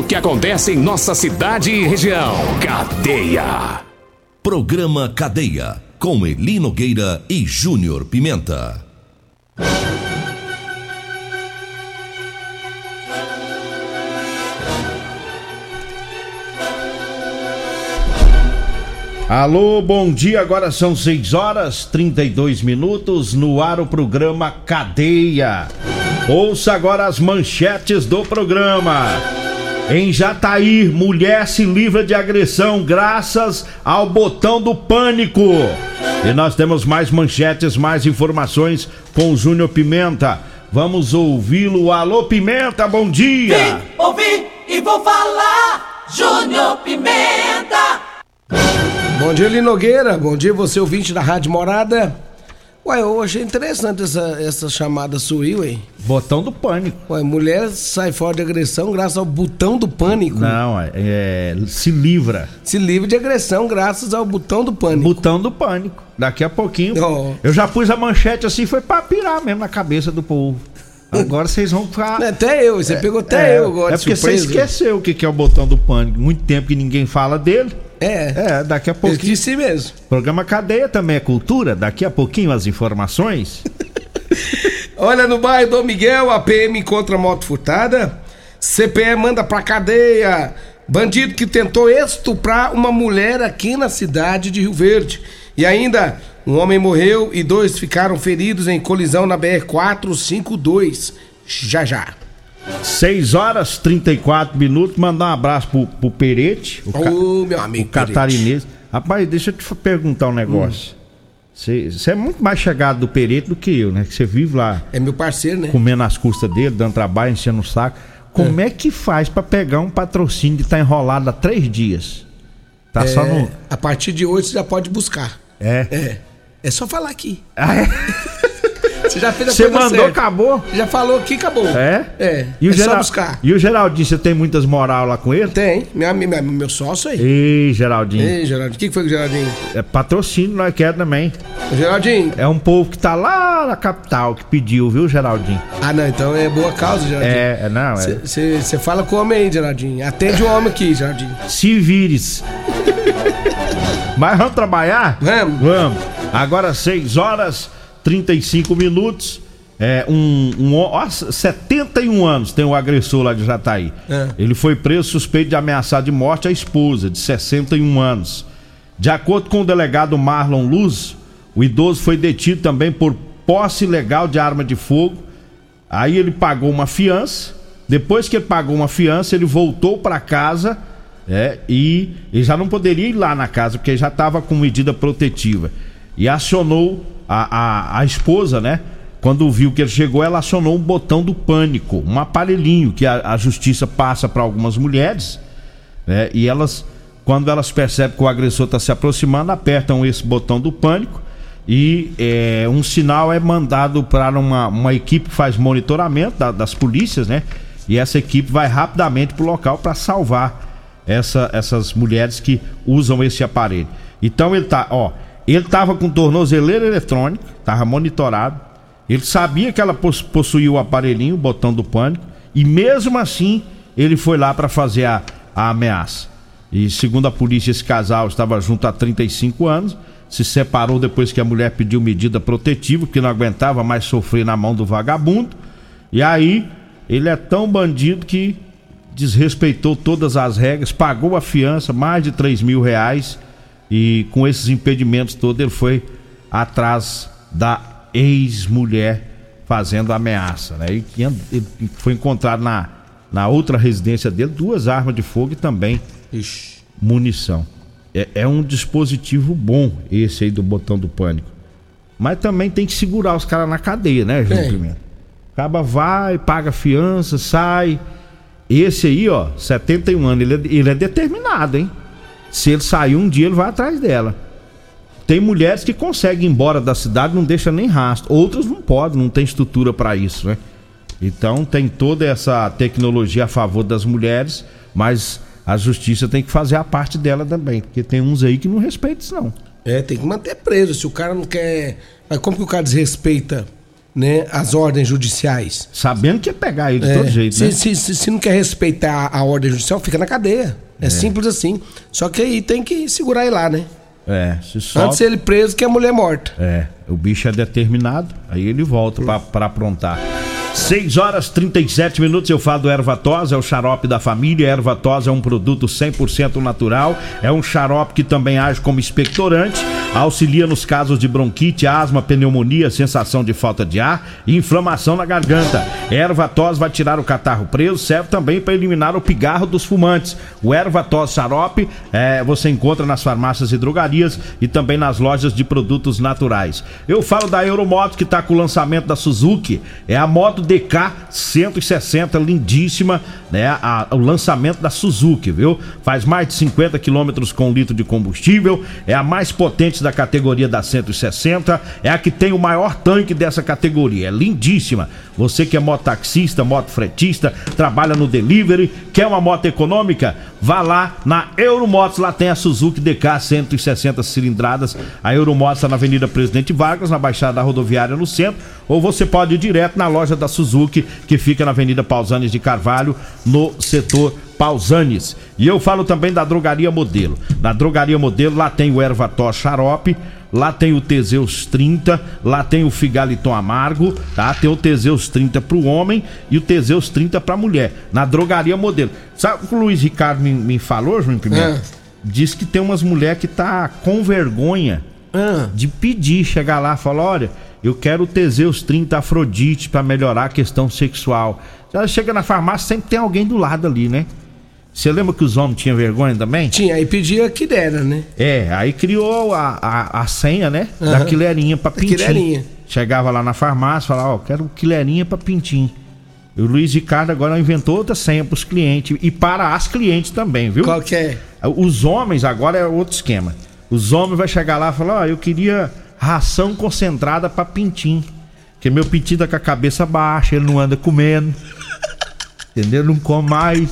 o que acontece em nossa cidade e região. Cadeia. Programa Cadeia. Com Eli Nogueira e Júnior Pimenta. Alô, bom dia. Agora são 6 horas 32 minutos. No ar o programa Cadeia. Ouça agora as manchetes do programa. Em Jataí, mulher se livra de agressão graças ao botão do pânico. E nós temos mais manchetes, mais informações com o Júnior Pimenta. Vamos ouvi-lo. Alô, Pimenta, bom dia. Vim, ouvi e vou falar. Júnior Pimenta. Bom dia, Eli Nogueira. Bom dia, você ouvinte da Rádio Morada. Ué, eu achei interessante essa, essa chamada sua ué. Botão do pânico. Ué, mulher sai fora de agressão graças ao botão do pânico. Não, é, é, se livra. Se livra de agressão graças ao botão do pânico. Botão do pânico. Daqui a pouquinho. Oh. Eu já pus a manchete assim, foi pra pirar mesmo na cabeça do povo. Agora vocês vão ficar. Até eu, você pegou até é, eu agora. É porque você esqueceu o que é o botão do pânico. Muito tempo que ninguém fala dele. É, É, daqui a eu pouquinho. esqueci mesmo. Programa Cadeia também é cultura. Daqui a pouquinho as informações. Olha, no bairro Dom Miguel, a PM encontra moto furtada. CPE manda pra cadeia. Bandido que tentou estuprar uma mulher aqui na cidade de Rio Verde. E ainda, um homem morreu e dois ficaram feridos em colisão na BR-452. Já já. 6 horas 34 minutos. Mandar um abraço pro, pro Perete, o, ca- meu amigo. catarinense. Rapaz, deixa eu te perguntar um negócio. Você é muito mais chegado do Perete do que eu, né? Que você vive lá É meu parceiro, né? comendo as custas dele, dando trabalho, enchendo o saco. Como é, que faz pra pegar um patrocínio que tá enrolado há três dias? Tá só É, no. A partir de hoje você já pode buscar. É. É. É só falar aqui. Ah, é? Você já fez a Você mandou, certa. acabou? Já falou aqui, acabou. É? É. E o, é só Geral... buscar. e o Geraldinho, você tem muitas moral lá com ele? Tem. Minha, minha- meu sócio aí. Ei, Geraldinho. Ei, Geraldinho. O que foi com o Geraldinho? É patrocínio, nós queremos também. Geraldinho. É um povo que tá lá na capital que pediu, viu, Geraldinho? Ah, não, então é boa causa, Geraldinho. É, é não, é. Você fala com o homem aí, Geraldinho. Atende o homem aqui, Geraldinho. Se vires. Mas vamos trabalhar? Vamos. Vamos. Agora 6 horas 35 minutos. É, um, um, ó, 71 anos tem o agressor lá de Jataí. É. Ele foi preso suspeito de ameaçar de morte a esposa, de 61 anos. De acordo com o delegado Marlon Luz, o idoso foi detido também por posse ilegal de arma de fogo. Aí ele pagou uma fiança. Depois que ele pagou uma fiança, ele voltou para casa é, e ele já não poderia ir lá na casa porque já estava com medida protetiva. E acionou a, a, a esposa, né? Quando viu que ele chegou, ela acionou um botão do pânico, um aparelhinho que a, a justiça passa para algumas mulheres, né? E elas, quando elas percebem que o agressor está se aproximando, apertam esse botão do pânico e é, um sinal é mandado para uma, uma equipe que faz monitoramento da- das polícias, né? E essa equipe vai rapidamente para o local para salvar essa- essas mulheres que usam esse aparelho. Então ele tá, ó, ele tava com tornozeleira eletrônica, tava monitorado. Ele sabia que ela pos- possuía o aparelhinho, o botão do pânico, e mesmo assim ele foi lá para fazer a, a ameaça. E segundo a polícia, esse casal estava junto há 35 anos, se separou depois que a mulher pediu medida protetiva, porque não aguentava mais sofrer na mão do vagabundo. E aí ele é tão bandido que desrespeitou todas as regras, pagou a fiança, mais de 3 mil reais, e com esses impedimentos todos ele foi atrás da ex-mulher fazendo ameaça, né? E que foi encontrado na, na outra residência dele duas armas de fogo e também Ixi. munição. É, é um dispositivo bom esse aí do botão do pânico. Mas também tem que segurar os caras na cadeia, né, João. Pimenta? Acaba vai, paga fiança, sai Esse aí, ó, 71 anos, ele é, ele é determinado, hein? Se ele sair um dia, ele vai atrás dela. Tem mulheres que conseguem ir embora da cidade, não deixa nem rastro. Outras não podem, não tem estrutura para isso, né? Então tem toda essa tecnologia a favor das mulheres, mas a justiça tem que fazer a parte dela também, porque tem uns aí que não respeitam isso não. É, tem que manter preso. Se o cara não quer. Mas como que o cara desrespeita né, as ordens judiciais? Sabendo que é pegar ele de É, todo jeito, se, né? se, se, se não quer respeitar a ordem judicial, fica na cadeia. É, simples assim. Só que aí tem que segurar ele lá, né? É, se Antes solta. ser ele preso que a mulher morta. É, o bicho é determinado, aí ele volta pra aprontar. 6 horas 37 minutos, eu falo do Ervatós, é o xarope da família. Ervatós é um produto 100% natural, é um xarope que também age como expectorante, auxilia nos casos de bronquite, asma, pneumonia, sensação de falta de ar e inflamação na garganta. Ervatós vai tirar o catarro preso, serve também para eliminar o pigarro dos fumantes. O Ervatós xarope é, você encontra nas farmácias e drogarias e também nas lojas de produtos naturais. Eu falo da Euromoto que está com o lançamento da Suzuki, é a moto DK 160, lindíssima, né? A- o lançamento da Suzuki, viu? Faz mais de 50 quilômetros com litro de combustível, é a mais potente da categoria da 160, é a que tem o maior tanque dessa categoria, é lindíssima. Você que é mototaxista, motofretista, trabalha no delivery, quer uma moto econômica? Vá lá na Euromotos, lá tem a Suzuki DK 160 cilindradas. A Euromotos está na Avenida Presidente Vargas, na Baixada da Rodoviária no centro, ou você pode ir direto na loja da Suzuki, que fica na Avenida Pausanes de Carvalho, no setor Pausanes. E eu falo também da Drogaria Modelo. Na Drogaria Modelo, lá tem o Ervató Xarope, lá tem o Teseus 30, lá tem o Figaliton Amargo, tá? Tem o Teseus 30 pro homem e o Teseus 30 pra mulher. Na Drogaria Modelo. Sabe o que o Luiz Ricardo me, me falou, João Pimenta? Ah. Diz que tem umas mulheres que tá com vergonha Ah. de pedir, chegar lá e falar, olha, eu quero o Teseus 30 Afrodite pra melhorar a questão sexual. Ela chega na farmácia, sempre tem alguém do lado ali, né? Você lembra que os homens tinham vergonha também? Tinha, aí pedia que dera, né? É, aí criou a, a, a senha, né? Aham. Da quileirinha pra pintinho. Chegava lá na farmácia, falava, ó, quero quileirinha pra pintinho. E o Luiz Ricardo agora inventou outra senha pros clientes e para as clientes também, viu? Qual que é? Os homens agora é outro esquema. Os homens vai chegar lá e falar, ó, eu queria ração concentrada pra pintinho. Porque meu pintinho tá com a cabeça baixa, ele não anda comendo. Entendeu? Não come mais.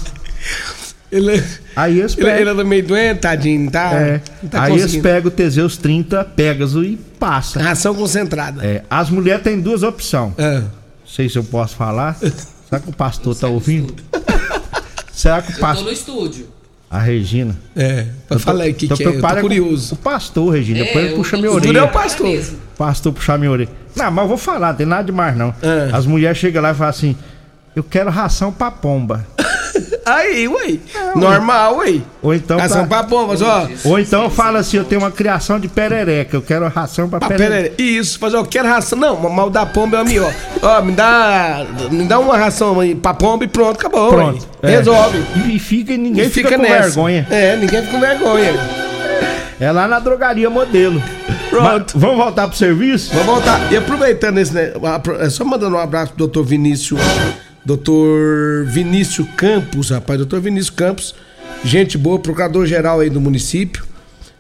Ele, Aí eles ele, pegam. ele anda meio doente, tadinho, tá? É. não tá Aí eles pegam o Teseus 30, Pegasus e passa. Ração concentrada. É, as mulheres têm duas opções. Ah. Não sei se eu posso falar. Será que o pastor tá ouvindo? Será que o Tô pastor. no estúdio. A Regina. É, eu falei que, Tô que é, eu tô curioso. O pastor, Regina. Depois ele eu puxa tô minha orelha. é o pastor. mesmo. Pastor puxar minha orelha. Não, mas eu vou falar, tem nada demais não. É. As mulheres chegam lá e falam assim: Eu quero ração pra pomba. Aí, ué. Normal, ué. Ou então. Ração pra- pra pombas, ó. Ou então eu falo assim: Eu tenho uma criação de perereca. Eu quero ração pra Ah, perereca. aí. Isso, fazer, eu quero ração. Não, mal da pomba é a minha, ó. Ó, me dá. Me dá uma ração aí pra pomba e pronto, acabou. Pronto. É. Resolve. E, e fica, e ninguém E fica, com nessa. vergonha. É, ninguém fica com vergonha. É lá na drogaria modelo. Pronto. Mas vamos voltar pro serviço? Vamos voltar. E aproveitando esse, né? É só mandando um abraço pro doutor Vinícius. Doutor Vinícius Campos, rapaz. Doutor Vinícius Campos, gente boa, procurador-geral aí do município.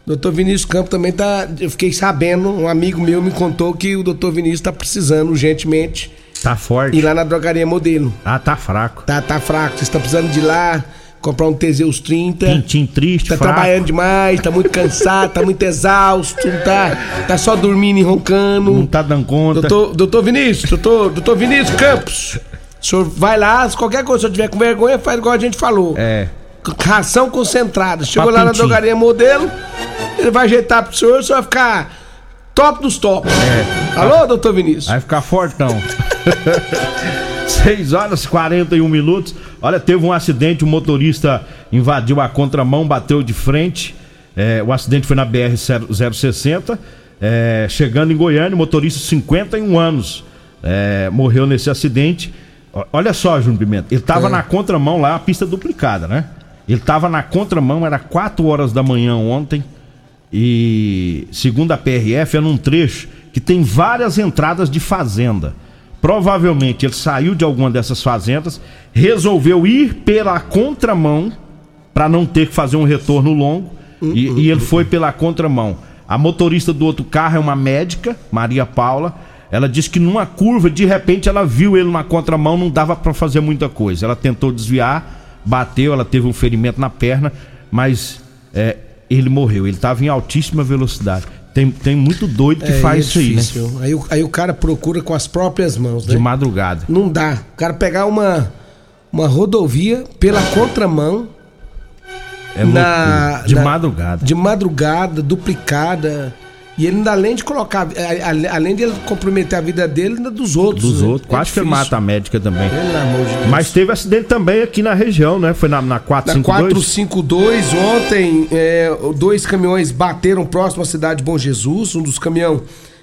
Doutor Vinícius Campos também tá. Eu fiquei sabendo, um amigo meu me contou que o doutor Vinícius tá precisando urgentemente Tá forte. ir lá na drogaria modelo. Ah, tá fraco. Tá, tá fraco, vocês estão precisando de ir lá, comprar um Teseus 30. Pintinho triste, Tá fraco. trabalhando demais, tá muito cansado, tá muito exausto, não tá, tá só dormindo e roncando. Não tá dando conta. Doutor, doutor Vinícius, doutor, doutor Vinícius Campos, o senhor vai lá, se qualquer coisa, se eu tiver com vergonha, faz igual a gente falou. É. Ração concentrada. Chegou lá na drogaria modelo, ele vai ajeitar pro senhor, o senhor vai ficar top dos tops. É. Alô, doutor Vinícius? Vai ficar fortão. 6 horas e 41 minutos. Olha, teve um acidente, o motorista invadiu a contramão, bateu de frente. É, o acidente foi na BR-060. É, chegando em Goiânia, o motorista 51 anos. é, morreu nesse acidente. Olha só, Júnior Pimenta. Ele tava É. na contramão lá, a pista duplicada, né? Ele tava na contramão, era 4 horas da manhã ontem. E segundo a PRF, é num trecho que tem várias entradas de fazenda. provavelmente ele saiu de alguma dessas fazendas, resolveu ir pela contramão para não ter que fazer um retorno longo e, e ele foi pela contramão. A motorista do outro carro é uma médica, Maria Paula. Ela disse que numa curva, de repente, ela viu ele na contramão, não dava para fazer muita coisa. Ela tentou desviar, bateu, ela teve um ferimento na perna, mas é, ele morreu. Ele estava em altíssima velocidade. Tem, tem muito doido que É, faz é isso aí, né? Aí, o- aí o cara procura com as próprias mãos, né? De madrugada. Não dá. O cara pegar uma, uma rodovia pela contramão, É na, loucura. De na- madrugada. De madrugada, duplicada. E ele ainda, além de colocar. Além de ele comprometer a vida dele, ainda dos outros. Dos né? outros. É Quase que ele difícil. mata a médica também. Pelo amor de Deus. Mas teve acidente também aqui na região, né? Foi na, na Na 452. 452, ontem, é, dois caminhões bateram próximo à cidade de Bom Jesus. Um dos caminhões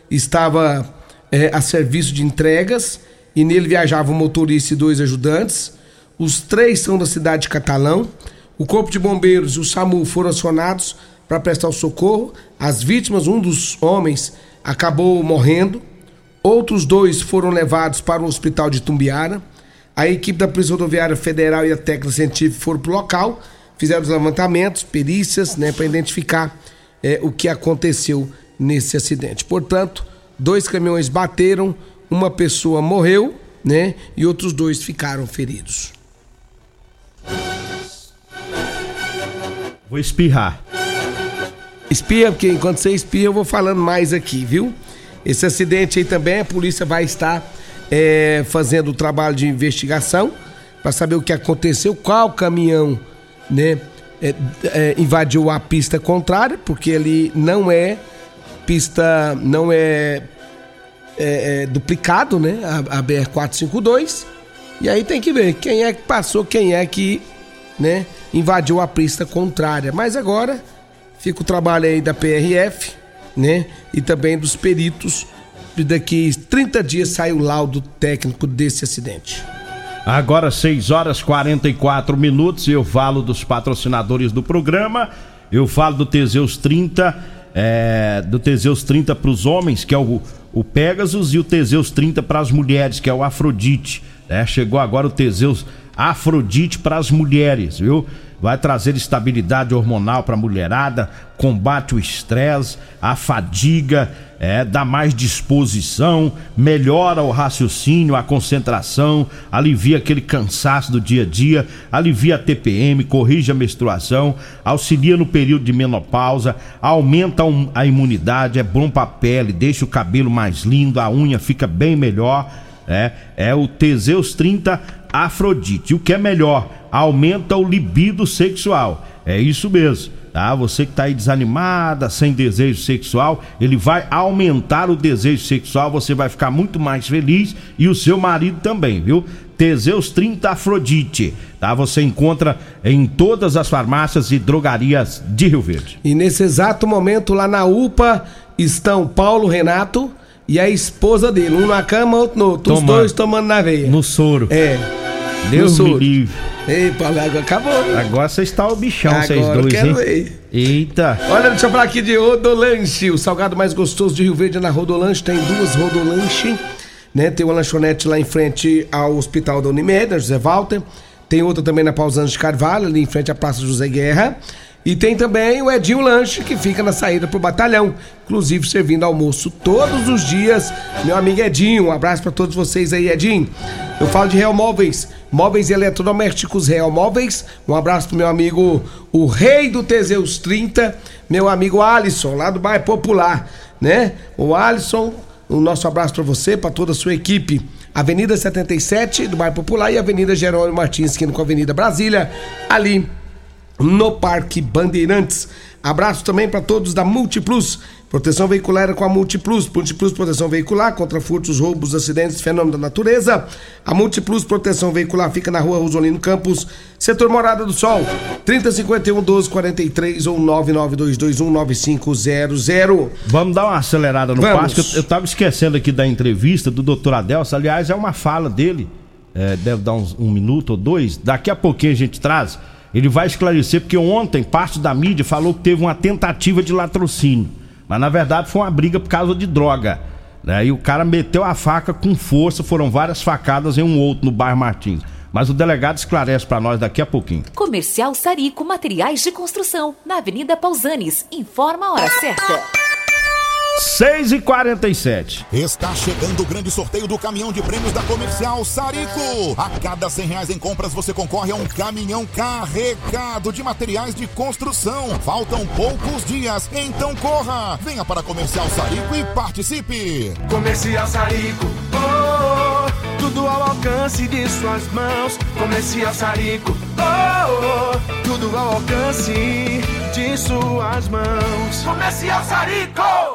estava é, a serviço de entregas e nele viajavam um motorista e dois ajudantes. Os três são da cidade de Catalão. O Corpo de Bombeiros e o SAMU foram acionados para prestar o socorro. As vítimas, um dos homens, acabou morrendo. Outros dois foram levados para o hospital de Tumbiara. A equipe da Polícia Rodoviária Federal e a técnica científica foram para o local, fizeram os levantamentos, perícias, né, para identificar é, o que aconteceu nesse acidente. Portanto, dois caminhões bateram, uma pessoa morreu, né, e outros dois ficaram feridos. Vou espirrar. Espia, porque enquanto você espia, eu vou falando mais aqui, viu? Esse acidente aí também, a polícia vai estar é, fazendo o trabalho de investigação para saber o que aconteceu, qual caminhão, né, é, é, invadiu a pista contrária, porque ele não é pista, não é, é, é duplicado, né, a, a BR-452. E aí tem que ver quem é que passou, quem é que, né, invadiu a pista contrária. Mas agora fica o trabalho aí da PRF, né? E também dos peritos. E daqui 30 dias sai o laudo técnico desse acidente. Agora 6 horas 44 minutos. Eu falo dos patrocinadores do programa. Eu falo do Teseus 30, é, do Teseus 30 para os homens, que é o, o Pegasus, e o Teseus 30 para as mulheres, que é o Afrodite. né? chegou agora o Teseus Afrodite para as mulheres, viu? Vai trazer estabilidade hormonal para a mulherada, combate o estresse, a fadiga, é, dá mais disposição, melhora o raciocínio, a concentração, alivia aquele cansaço do dia a dia, alivia a TPM, corrige a menstruação, auxilia no período de menopausa, aumenta um- a imunidade, é bom para a pele, deixa o cabelo mais lindo, a unha fica bem melhor. É, é o Teseus 30 Afrodite. O que é melhor? Aumenta o libido sexual. É isso mesmo. Tá? Você que tá aí desanimada, sem desejo sexual, ele vai aumentar o desejo sexual, você vai ficar muito mais feliz e o seu marido também, viu? Teseus 30 Afrodite, tá? Você encontra em todas as farmácias e drogarias de Rio Verde. E nesse exato momento, lá na UPA, estão Paulo Renato e a esposa dele. Um na cama, outro no outro. Os Tomando. dois tomando na veia. No soro. É. Deus no me livre. Ei, Paulo, agora acabou. né? Agora você está o bichão, vocês Agora eu dois, quero hein? ver. Eita. Olha, deixa eu falar aqui de Rodolanche, o salgado mais gostoso de Rio Verde é na Rodolanche. Tem duas Rodolanche, né? Tem uma lanchonete lá em frente ao Hospital da Unimed, na José Walter. Tem outra também na Pausante de Carvalho, ali em frente à Praça José Guerra. E tem também o Edinho Lanche, que fica na saída pro batalhão, inclusive servindo almoço todos os dias. Meu amigo Edinho, um abraço para todos vocês aí, Edinho. Eu falo de Real Móveis, móveis eletrodomésticos Real Móveis. Um abraço pro meu amigo, o rei do Teseus 30, meu amigo Alisson, lá do bairro Popular, né? O Alisson, o nosso abraço para você, para toda a sua equipe. Avenida 77 do bairro Popular e Avenida Jerônimo Martins, esquina com a Avenida Brasília, ali no Parque Bandeirantes. Abraço também para todos da Multiplus. Proteção veicular é com a Multiplus. Multiplus Proteção Veicular contra furtos, roubos, acidentes, fenômenos da natureza. A Multiplus Proteção Veicular fica na rua Rosolino Campos, setor Morada do Sol, 3051 1243 ou 992219500. Vamos dar uma acelerada no Vamos. passo, eu, eu tava esquecendo aqui da entrevista do Dr. Adelso. Aliás, é uma fala dele, é, deve dar uns, um minuto ou dois. Daqui a pouquinho a gente traz. Ele vai esclarecer, porque ontem parte da mídia falou que teve uma tentativa de latrocínio. Mas na verdade foi uma briga por causa de droga. Né? E o cara meteu a faca com força, foram várias facadas em um outro no bairro Martins. Mas o delegado esclarece para nós daqui a pouquinho. Comercial Sarico Materiais de Construção, na Avenida Pausanes. Informa a hora certa. 6 e 47 Está chegando o grande sorteio do caminhão de prêmios da Comercial Sarico. A cada 100 reais em compras você concorre a um caminhão carregado de materiais de construção. Faltam poucos dias, então corra! Venha para a Comercial Sarico e participe. Comercial Sarico, oh, oh, tudo ao alcance de suas mãos. Comercial Sarico, oh, oh, tudo ao alcance de suas mãos. Comercial Sarico!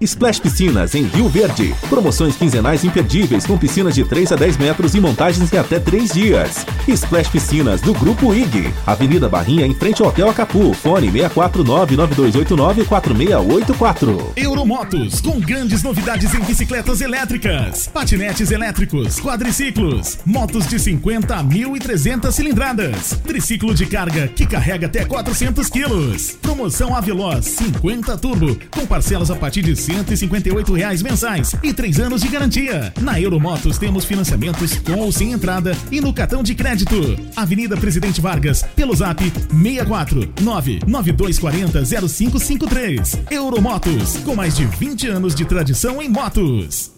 Splash Piscinas em Rio Verde. Promoções quinzenais imperdíveis com piscinas de 3 a 10 metros e montagens em até 3 dias. Splash Piscinas do Grupo IG. Avenida Barrinha em frente ao Hotel Acapu. Fone 649-9289-4684. Euromotos com grandes novidades em bicicletas elétricas, patinetes elétricos, quadriciclos, motos de 50 a 1.300 cilindradas, triciclo de carga que carrega até 400 quilos. Promoção Aveloz 50 Turbo com parcelas a partir de 158 reais mensais e 3 anos de garantia. Na Euromotos temos financiamentos com ou sem entrada e no cartão de crédito. Avenida Presidente Vargas, pelo zap 64 99240 0553. Euromotos, com mais de 20 anos de tradição em motos.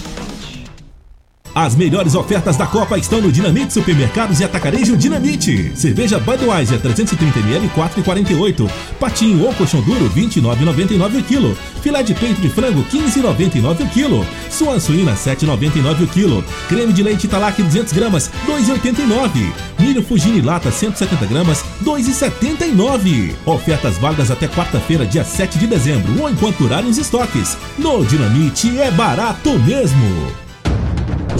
As melhores ofertas da Copa estão no Dinamite Supermercados e Atacarejo Dinamite. Cerveja Budweiser 330ml 4,48. Patinho ou colchão duro 29,99 o quilo. Filé de peito de frango 15,99 o quilo. Suan suína 7,99 o quilo. Creme de leite Italac 200 gramas 2,89. Milho Fugini lata 170 gramas 2,79. Ofertas válidas até quarta-feira, dia 7 de dezembro ou enquanto durarem os estoques. No Dinamite é barato mesmo.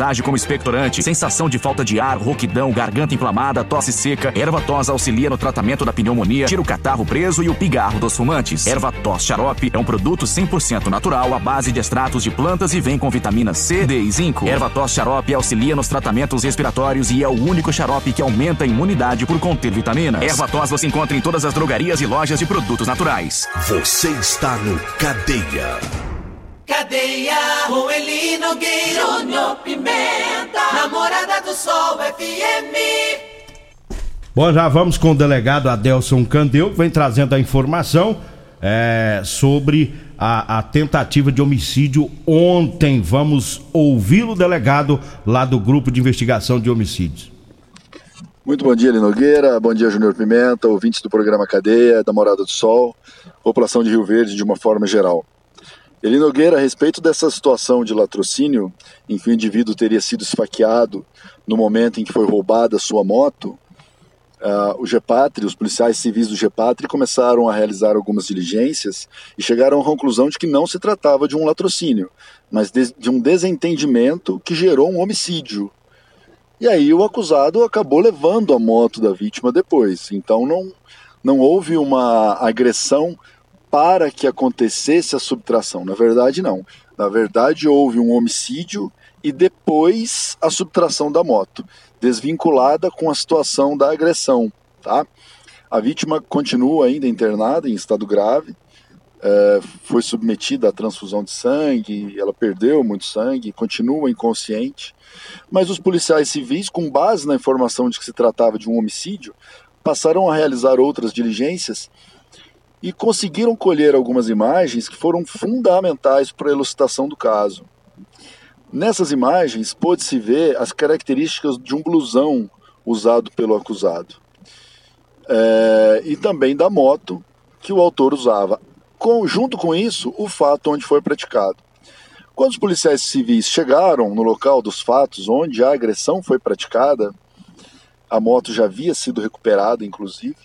age como expectorante. Sensação de falta de ar, rouquidão, garganta inflamada, tosse seca. Erva tos auxilia no tratamento da pneumonia, tira o catarro preso e o pigarro dos fumantes. Erva tos xarope é um produto 100% natural à base de extratos de plantas e vem com vitaminas C, D e zinco. Erva tos xarope auxilia nos tratamentos respiratórios e é o único xarope que aumenta a imunidade por conter vitaminas. Erva tos você encontra em todas as drogarias e lojas de produtos naturais. Você está no Cadeia. Cadeia, com Eli Nogueira, Júnior Pimenta, Namorada do Sol FM. Bom, já vamos com o delegado Adelson Candeu, que vem trazendo a informação é, sobre a, a tentativa de homicídio ontem. Vamos ouvir o delegado lá do Grupo de Investigação de Homicídios. Muito bom dia, Eli Nogueira. Bom dia, Júnior Pimenta, ouvintes do programa Cadeia, da Morada do Sol, população de Rio Verde de uma forma geral. Eli Nogueira, a respeito dessa situação de latrocínio, em que o indivíduo teria sido esfaqueado no momento em que foi roubada sua moto, uh, o GEPATRI, os policiais civis do GEPATRI começaram a realizar algumas diligências e chegaram à conclusão de que não se tratava de um latrocínio, mas de, de um desentendimento que gerou um homicídio. E aí o acusado acabou levando a moto da vítima depois. Então não, não houve uma agressão para que acontecesse a subtração. Na verdade, não. Na verdade, houve um homicídio e depois a subtração da moto, desvinculada com a situação da agressão. Tá? A vítima continua ainda internada em estado grave, é, foi submetida à transfusão de sangue, ela perdeu muito sangue, continua inconsciente. Mas os policiais civis, com base na informação de que se tratava de um homicídio, passaram a realizar outras diligências e conseguiram colher algumas imagens que foram fundamentais para a elucidação do caso. Nessas imagens pôde-se ver as características de um blusão usado pelo acusado é, e também da moto que o autor usava. Com, junto com isso, o fato onde foi praticado. Quando os policiais civis chegaram no local dos fatos onde a agressão foi praticada, a moto já havia sido recuperada, inclusive,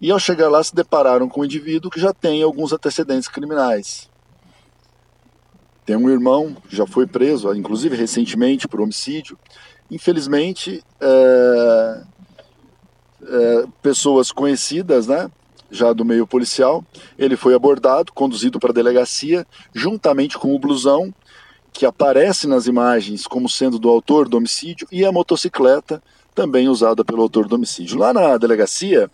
e ao chegar lá se depararam com um indivíduo que já tem alguns antecedentes criminais. Tem um irmão, já foi preso, inclusive recentemente por homicídio. Infelizmente, é, é, pessoas conhecidas, né, já do meio policial, ele foi abordado, conduzido para a delegacia, juntamente com o blusão, que aparece nas imagens como sendo do autor do homicídio, e a motocicleta, também usada pelo autor do homicídio. Lá na delegacia,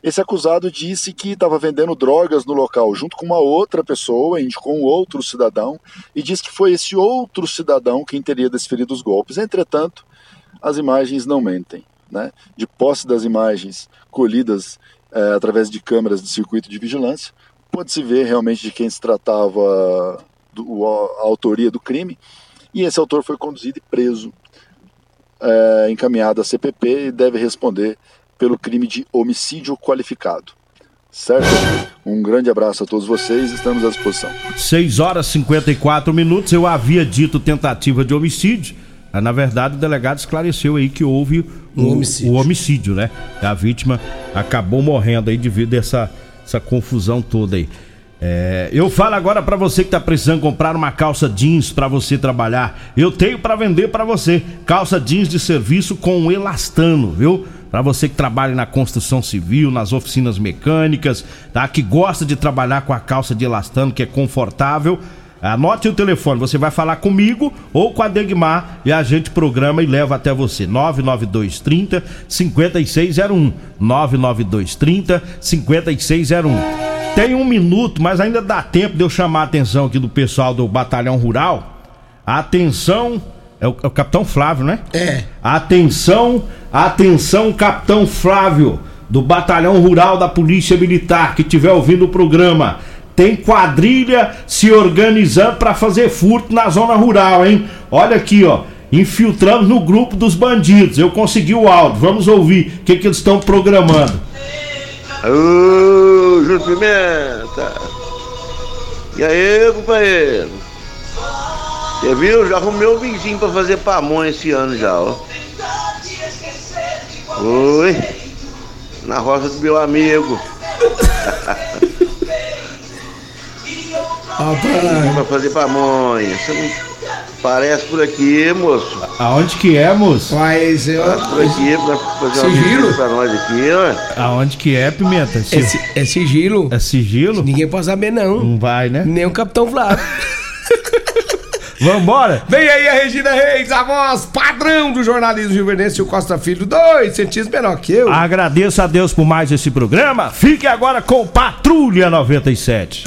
esse acusado disse que estava vendendo drogas no local junto com uma outra pessoa, indicou um outro cidadão e disse que foi esse outro cidadão quem teria desferido os golpes. Entretanto, as imagens não mentem. Né? De posse das imagens colhidas é, através de câmeras de circuito de vigilância, pode-se ver realmente de quem se tratava do, a, a autoria do crime. E esse autor foi conduzido e preso, é, encaminhado à CPP e deve responder pelo crime de homicídio qualificado. Certo? Um grande abraço a todos vocês, estamos à disposição. 6 horas e 54 minutos, eu havia dito tentativa de homicídio. Na verdade, o delegado esclareceu aí que houve o, o, homicídio. o homicídio, né? A vítima acabou morrendo aí devido a essa, essa confusão toda aí. É, eu falo agora para você que tá precisando comprar uma calça jeans para você trabalhar. Eu tenho para vender para você calça jeans de serviço com elastano, viu? Para você que trabalha na construção civil, nas oficinas mecânicas, tá? Que gosta de trabalhar com a calça de elastano, que é confortável. Anote o telefone, você vai falar comigo ou com a Degmar e a gente programa e leva até você. 99230 5601. 99230 5601. Tem um minuto, mas ainda dá tempo de eu chamar a atenção aqui do pessoal do Batalhão Rural. Atenção é o, é o Capitão Flávio, né? É. Atenção, atenção, Capitão Flávio, do Batalhão Rural da Polícia Militar, que estiver ouvindo o programa. Tem quadrilha se organizando para fazer furto na zona rural, hein? Olha aqui, ó. Infiltramos no grupo dos bandidos. Eu consegui o áudio. Vamos ouvir o que, que eles estão programando. Júlio Pimenta. E aí, companheiro? Você viu? Já arrumei um vizinho pra fazer pamonha esse ano já, ó. Oi. Na roça do meu amigo. Rapaz. Pra fazer pamonha. Você não... Parece por aqui, moço. Aonde que é, moço? Mas eu. Parece por aqui, pra fazer uma Sigilo? visita pra nós aqui, ó. Aonde que é, Pimenta? É, si- é sigilo. É sigilo? Ninguém pode saber, não. Não vai, né? Nem o Capitão Flávio. Vambora? Vem aí a Regina Reis, a voz padrão do jornalismo Gilverdense e o Costa Filho, dois centímetros menor que eu. Agradeço a Deus por mais esse programa. Fique agora com Patrulha 97.